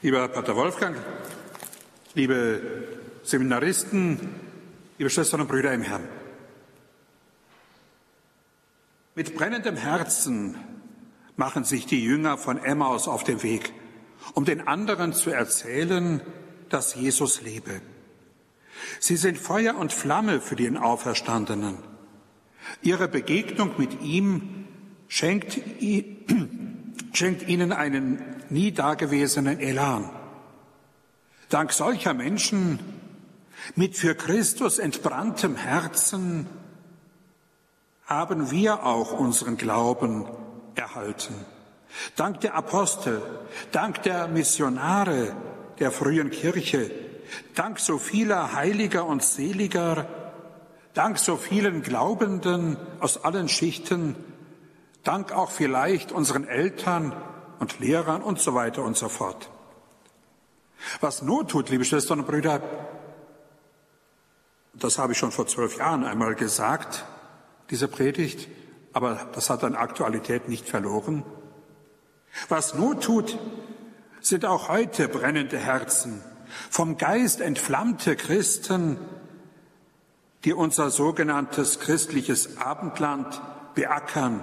Lieber Pater Wolfgang, liebe Seminaristen, liebe Schwestern und Brüder im Herrn. Mit brennendem Herzen machen sich die Jünger von Emmaus auf den Weg, um den anderen zu erzählen, dass Jesus lebe. Sie sind Feuer und Flamme für den Auferstandenen. Ihre Begegnung mit ihm schenkt, schenkt ihnen einen nie dagewesenen Elan. Dank solcher Menschen mit für Christus entbranntem Herzen haben wir auch unseren Glauben erhalten. Dank der Apostel, dank der Missionare der frühen Kirche, dank so vieler Heiliger und Seliger, dank so vielen Glaubenden aus allen Schichten, dank auch vielleicht unseren Eltern und Lehrern und so weiter und so fort. Was Not tut, liebe Schwestern und Brüder, das habe ich schon vor zwölf Jahren einmal gesagt, diese Predigt, aber das hat an Aktualität nicht verloren. Was Not tut, sind auch heute brennende Herzen, vom Geist entflammte Christen, die unser sogenanntes christliches Abendland beackern,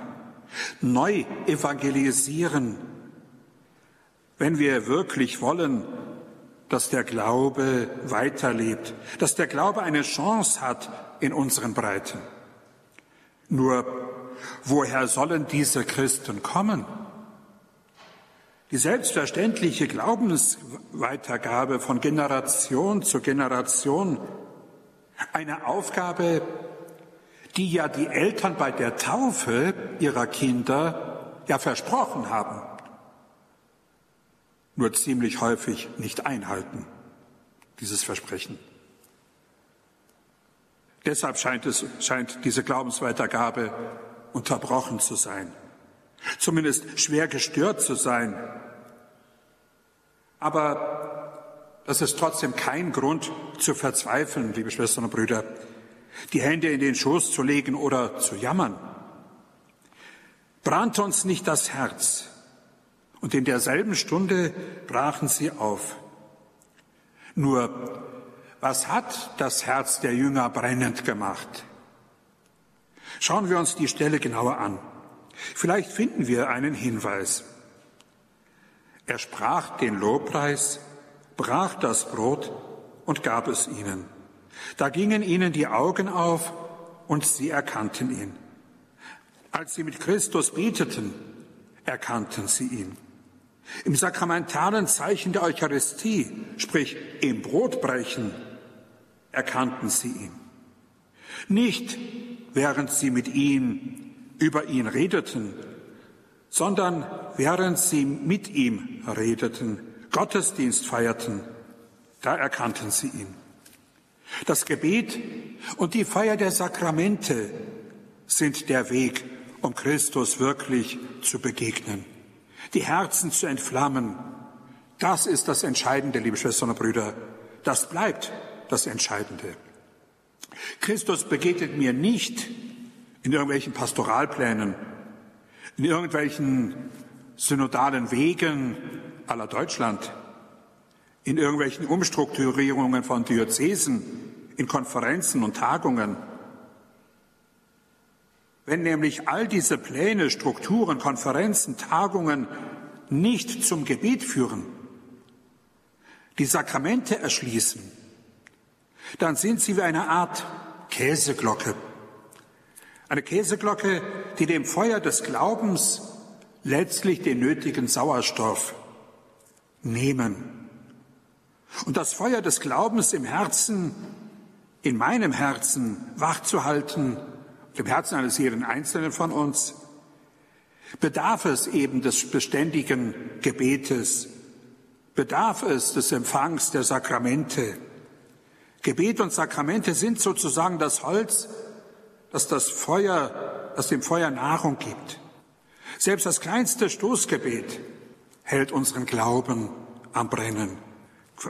neu evangelisieren, wenn wir wirklich wollen, dass der Glaube weiterlebt, dass der Glaube eine Chance hat in unseren Breiten. Nur, woher sollen diese Christen kommen? Die selbstverständliche Glaubensweitergabe von Generation zu Generation, eine Aufgabe, die ja die Eltern bei der Taufe ihrer Kinder ja versprochen haben nur ziemlich häufig nicht einhalten, dieses Versprechen. Deshalb scheint, es, scheint diese Glaubensweitergabe unterbrochen zu sein, zumindest schwer gestört zu sein. Aber das ist trotzdem kein Grund zu verzweifeln, liebe Schwestern und Brüder, die Hände in den Schoß zu legen oder zu jammern. Brannte uns nicht das Herz, und in derselben Stunde brachen sie auf. Nur, was hat das Herz der Jünger brennend gemacht? Schauen wir uns die Stelle genauer an. Vielleicht finden wir einen Hinweis. Er sprach den Lobpreis, brach das Brot und gab es ihnen. Da gingen ihnen die Augen auf und sie erkannten ihn. Als sie mit Christus beteten, erkannten sie ihn. Im sakramentalen Zeichen der Eucharistie, sprich im Brotbrechen, erkannten sie ihn. Nicht während sie mit ihm über ihn redeten, sondern während sie mit ihm redeten, Gottesdienst feierten, da erkannten sie ihn. Das Gebet und die Feier der Sakramente sind der Weg, um Christus wirklich zu begegnen die Herzen zu entflammen. Das ist das Entscheidende, liebe Schwestern und Brüder. Das bleibt das Entscheidende. Christus begegnet mir nicht in irgendwelchen Pastoralplänen, in irgendwelchen synodalen Wegen aller Deutschland, in irgendwelchen Umstrukturierungen von Diözesen, in Konferenzen und Tagungen. Wenn nämlich all diese Pläne, Strukturen, Konferenzen, Tagungen nicht zum Gebet führen, die Sakramente erschließen, dann sind sie wie eine Art Käseglocke. Eine Käseglocke, die dem Feuer des Glaubens letztlich den nötigen Sauerstoff nehmen. Und das Feuer des Glaubens im Herzen, in meinem Herzen wachzuhalten, im Herzen eines jeden Einzelnen von uns, bedarf es eben des beständigen Gebetes, bedarf es des Empfangs der Sakramente. Gebet und Sakramente sind sozusagen das Holz, das das Feuer, das dem Feuer Nahrung gibt. Selbst das kleinste Stoßgebet hält unseren Glauben am Brennen.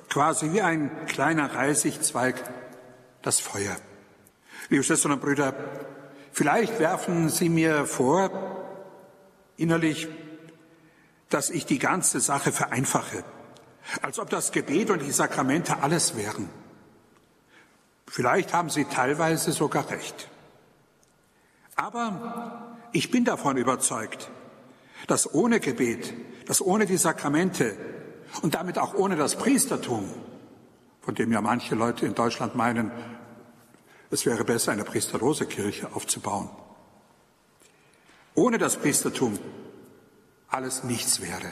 Quasi wie ein kleiner Reisigzweig das Feuer. Liebe Schwestern und Brüder, Vielleicht werfen Sie mir vor, innerlich, dass ich die ganze Sache vereinfache. als ob das Gebet und die Sakramente alles wären. Vielleicht haben Sie teilweise sogar recht. Aber ich bin davon überzeugt, dass ohne Gebet, dass ohne die Sakramente und damit auch ohne das Priestertum, von dem ja manche Leute in Deutschland meinen, es wäre besser, eine priesterlose Kirche aufzubauen, ohne das Priestertum alles nichts wäre.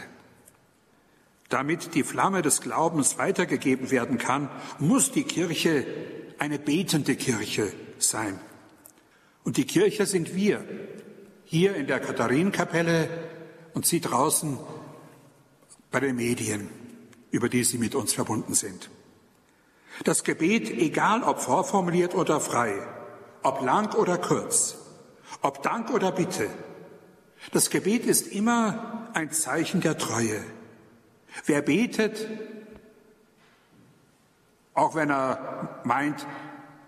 Damit die Flamme des Glaubens weitergegeben werden kann, muss die Kirche eine betende Kirche sein. Und die Kirche sind wir, hier in der Katharinenkapelle und Sie draußen bei den Medien, über die Sie mit uns verbunden sind. Das Gebet, egal ob vorformuliert oder frei, ob lang oder kurz, ob Dank oder Bitte, das Gebet ist immer ein Zeichen der Treue. Wer betet, auch wenn er meint,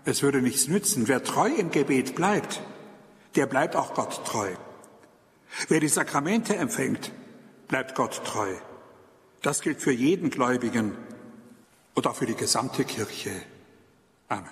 es würde nichts nützen, wer treu im Gebet bleibt, der bleibt auch Gott treu. Wer die Sakramente empfängt, bleibt Gott treu. Das gilt für jeden Gläubigen und auch für die gesamte Kirche. Amen.